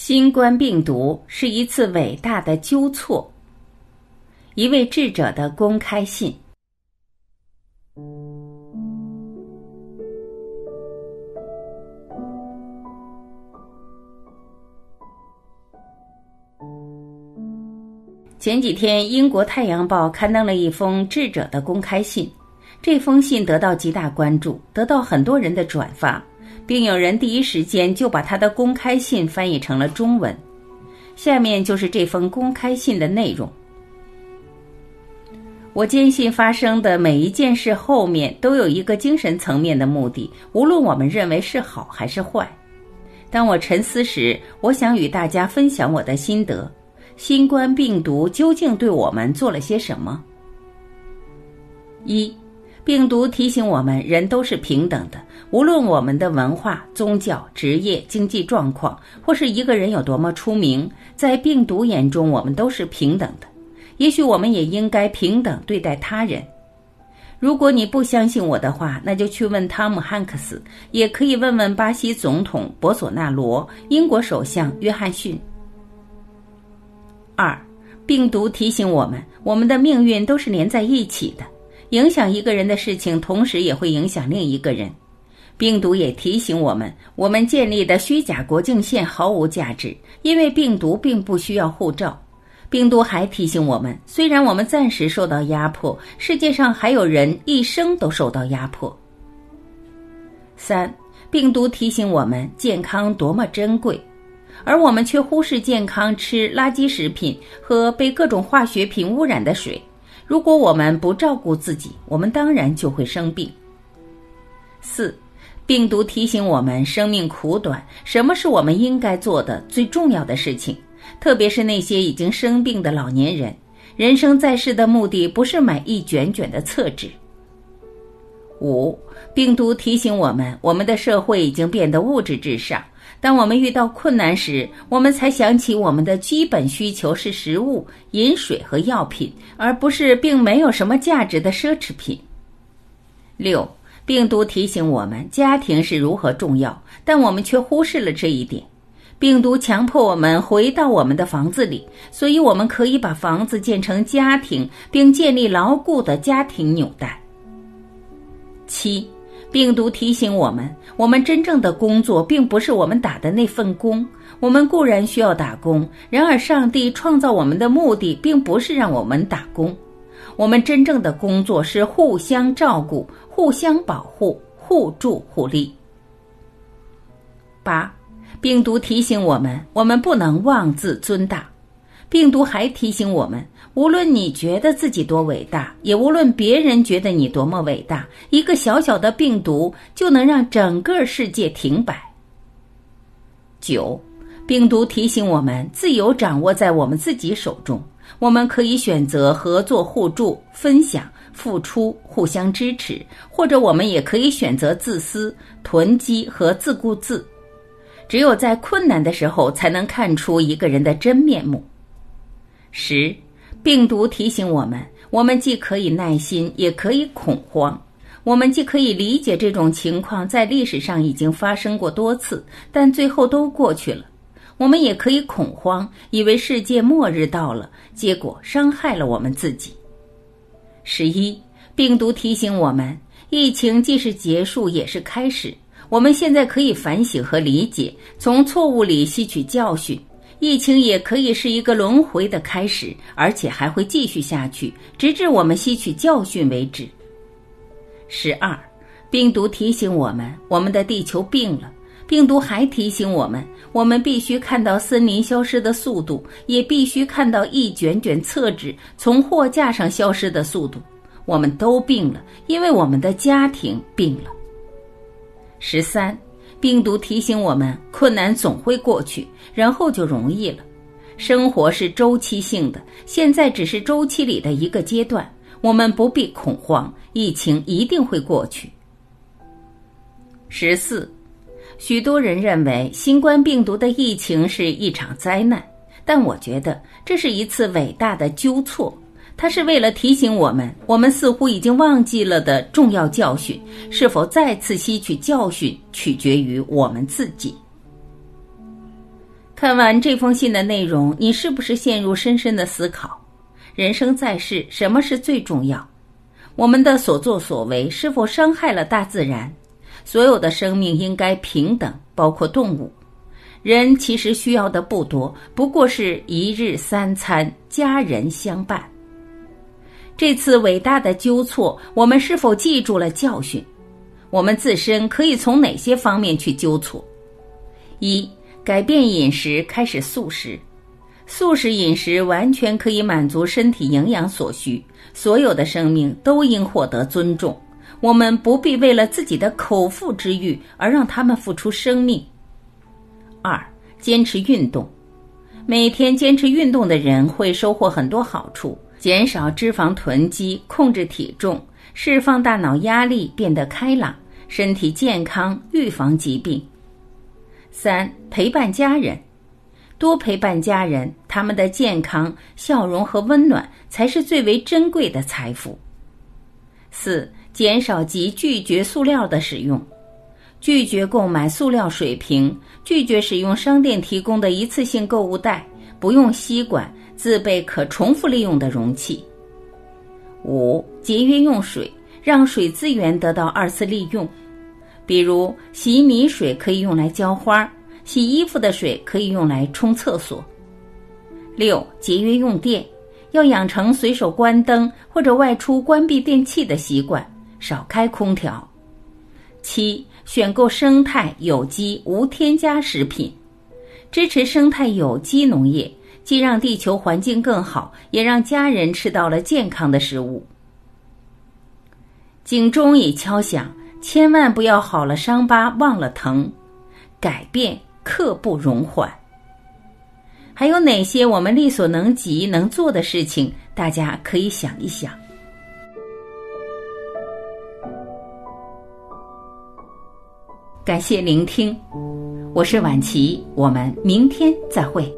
新冠病毒是一次伟大的纠错。一位智者的公开信。前几天，英国《太阳报》刊登了一封智者的公开信，这封信得到极大关注，得到很多人的转发。并有人第一时间就把他的公开信翻译成了中文。下面就是这封公开信的内容。我坚信发生的每一件事后面都有一个精神层面的目的，无论我们认为是好还是坏。当我沉思时，我想与大家分享我的心得：新冠病毒究竟对我们做了些什么？一。病毒提醒我们，人都是平等的，无论我们的文化、宗教、职业、经济状况，或是一个人有多么出名，在病毒眼中，我们都是平等的。也许我们也应该平等对待他人。如果你不相信我的话，那就去问汤姆·汉克斯，也可以问问巴西总统博索纳罗、英国首相约翰逊。二，病毒提醒我们，我们的命运都是连在一起的。影响一个人的事情，同时也会影响另一个人。病毒也提醒我们，我们建立的虚假国境线毫无价值，因为病毒并不需要护照。病毒还提醒我们，虽然我们暂时受到压迫，世界上还有人一生都受到压迫。三，病毒提醒我们，健康多么珍贵，而我们却忽视健康，吃垃圾食品和被各种化学品污染的水。如果我们不照顾自己，我们当然就会生病。四，病毒提醒我们生命苦短，什么是我们应该做的最重要的事情？特别是那些已经生病的老年人，人生在世的目的不是买一卷卷的厕纸。五，病毒提醒我们，我们的社会已经变得物质至上。当我们遇到困难时，我们才想起我们的基本需求是食物、饮水和药品，而不是并没有什么价值的奢侈品。六，病毒提醒我们家庭是如何重要，但我们却忽视了这一点。病毒强迫我们回到我们的房子里，所以我们可以把房子建成家庭，并建立牢固的家庭纽带。七。病毒提醒我们，我们真正的工作并不是我们打的那份工。我们固然需要打工，然而上帝创造我们的目的并不是让我们打工。我们真正的工作是互相照顾、互相保护、互助互利。八，病毒提醒我们，我们不能妄自尊大。病毒还提醒我们。无论你觉得自己多伟大，也无论别人觉得你多么伟大，一个小小的病毒就能让整个世界停摆。九，病毒提醒我们，自由掌握在我们自己手中，我们可以选择合作、互助、分享、付出、互相支持，或者我们也可以选择自私、囤积和自顾自。只有在困难的时候，才能看出一个人的真面目。十。病毒提醒我们：我们既可以耐心，也可以恐慌。我们既可以理解这种情况在历史上已经发生过多次，但最后都过去了；我们也可以恐慌，以为世界末日到了，结果伤害了我们自己。十一，病毒提醒我们：疫情既是结束，也是开始。我们现在可以反省和理解，从错误里吸取教训。疫情也可以是一个轮回的开始，而且还会继续下去，直至我们吸取教训为止。十二，病毒提醒我们，我们的地球病了。病毒还提醒我们，我们必须看到森林消失的速度，也必须看到一卷卷厕纸从货架上消失的速度。我们都病了，因为我们的家庭病了。十三。病毒提醒我们，困难总会过去，然后就容易了。生活是周期性的，现在只是周期里的一个阶段，我们不必恐慌，疫情一定会过去。十四，许多人认为新冠病毒的疫情是一场灾难，但我觉得这是一次伟大的纠错。它是为了提醒我们，我们似乎已经忘记了的重要教训。是否再次吸取教训，取决于我们自己。看完这封信的内容，你是不是陷入深深的思考？人生在世，什么是最重要？我们的所作所为是否伤害了大自然？所有的生命应该平等，包括动物。人其实需要的不多，不过是一日三餐、家人相伴。这次伟大的纠错，我们是否记住了教训？我们自身可以从哪些方面去纠错？一改变饮食，开始素食。素食饮食完全可以满足身体营养所需。所有的生命都应获得尊重。我们不必为了自己的口腹之欲而让他们付出生命。二，坚持运动。每天坚持运动的人会收获很多好处：减少脂肪囤积，控制体重，释放大脑压力，变得开朗，身体健康，预防疾病。三陪伴家人，多陪伴家人，他们的健康、笑容和温暖才是最为珍贵的财富。四减少及拒绝塑料的使用，拒绝购买塑料水瓶，拒绝使用商店提供的一次性购物袋，不用吸管，自备可重复利用的容器。五节约用水，让水资源得到二次利用。比如洗米水可以用来浇花，洗衣服的水可以用来冲厕所。六、节约用电，要养成随手关灯或者外出关闭电器的习惯，少开空调。七、选购生态、有机、无添加食品，支持生态有机农业，既让地球环境更好，也让家人吃到了健康的食物。警钟已敲响。千万不要好了伤疤忘了疼，改变刻不容缓。还有哪些我们力所能及能做的事情？大家可以想一想。感谢聆听，我是晚琪，我们明天再会。